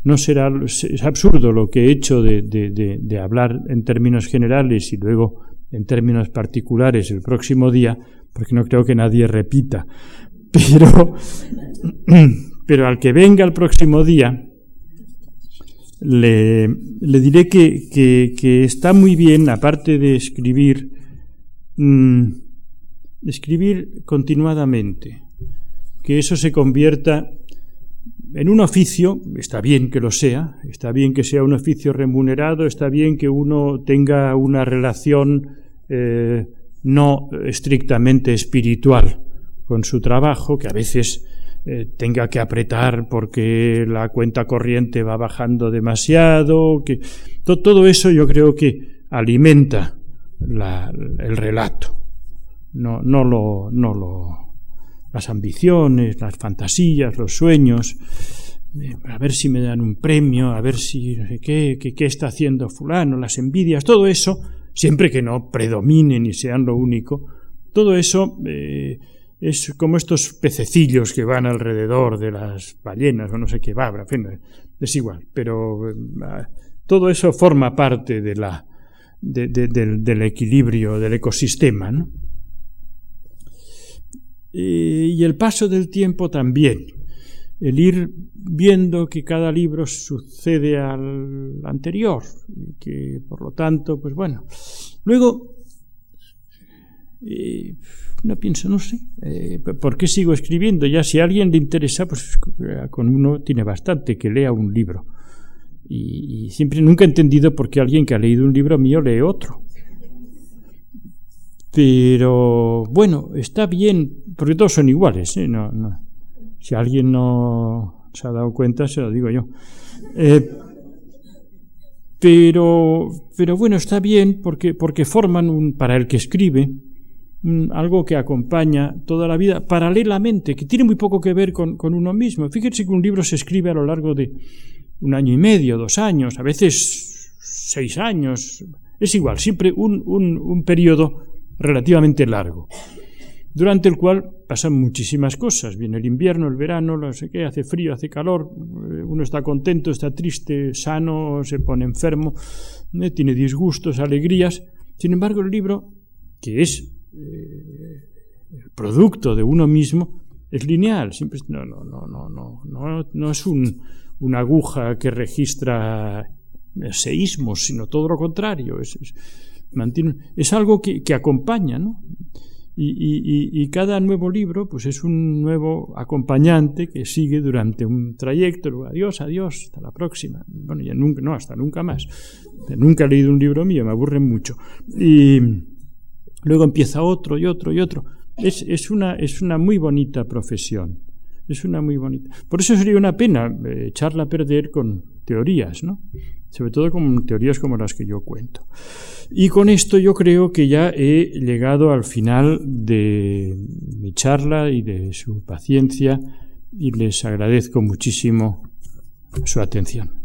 Speaker 2: no será, es absurdo lo que he hecho de, de, hablar en términos generales y luego en términos particulares el próximo día, porque no creo que nadie repita. Pero, pero al que venga el próximo día, le, le diré que, que, está muy bien, aparte de escribir, mm, escribir continuadamente, que eso se convierta en un oficio, está bien que lo sea, está bien que sea un oficio remunerado, está bien que uno tenga una relación eh, no estrictamente espiritual con su trabajo, que a veces eh, tenga que apretar porque la cuenta corriente va bajando demasiado, que todo eso yo creo que alimenta el relato, no, no lo, no lo, las ambiciones, las fantasías, los sueños, eh, a ver si me dan un premio, a ver si no sé qué, qué, está haciendo fulano, las envidias, todo eso, siempre que no predominen y sean lo único, todo eso eh, es como estos pececillos que van alrededor de las ballenas o no sé qué va, en fin, es igual, pero eh, todo eso forma parte de la, del, equilibrio del ecosistema. Y el paso del tiempo también, el ir viendo que cada libro sucede al anterior, y que por lo tanto, pues bueno. Luego, eh, no pienso, no sé, eh, ¿por qué sigo escribiendo? Ya si a alguien le interesa, pues con uno tiene bastante que lea un libro. Y, siempre nunca he entendido por qué alguien que ha leído un libro mío lee otro. Pero bueno, está bien, porque todos son iguales. ¿eh? No, no. Si alguien no se ha dado cuenta, se lo digo yo. Eh, pero, pero bueno, está bien porque, porque forman un, para el que escribe algo que acompaña toda la vida paralelamente, que tiene muy poco que ver con, con uno mismo. Fíjense que un libro se escribe a lo largo de, un año y medio, dos años, a veces seis años, es igual, siempre un, un, un periodo relativamente largo, durante el cual pasan muchísimas cosas. Viene el invierno, el verano, no sé qué, hace frío, hace calor, eh, uno está contento, está triste, sano, se pone enfermo, eh, tiene disgustos, alegrías. Sin embargo, el libro, que es eh, el producto de uno mismo, es lineal, no, no, no, no, no, no, no es un, una aguja que registra seísmos, sino todo lo contrario. Es, es, algo que, acompaña, ¿no? Y, cada nuevo libro pues es un nuevo acompañante que sigue durante un trayecto. adiós, adiós, hasta la próxima. Bueno, ya nunca, no, hasta nunca más. Nunca he leído un libro mío, me aburren mucho. Y luego empieza otro y otro y otro. Es, es, una, es una muy bonita profesión. Es una muy bonita. Por eso sería una pena eh, echarla a perder con teorías, ¿no? Sobre todo con teorías como las que yo cuento. Y con esto yo creo que ya he llegado al final de mi charla y de su paciencia y les agradezco muchísimo su atención.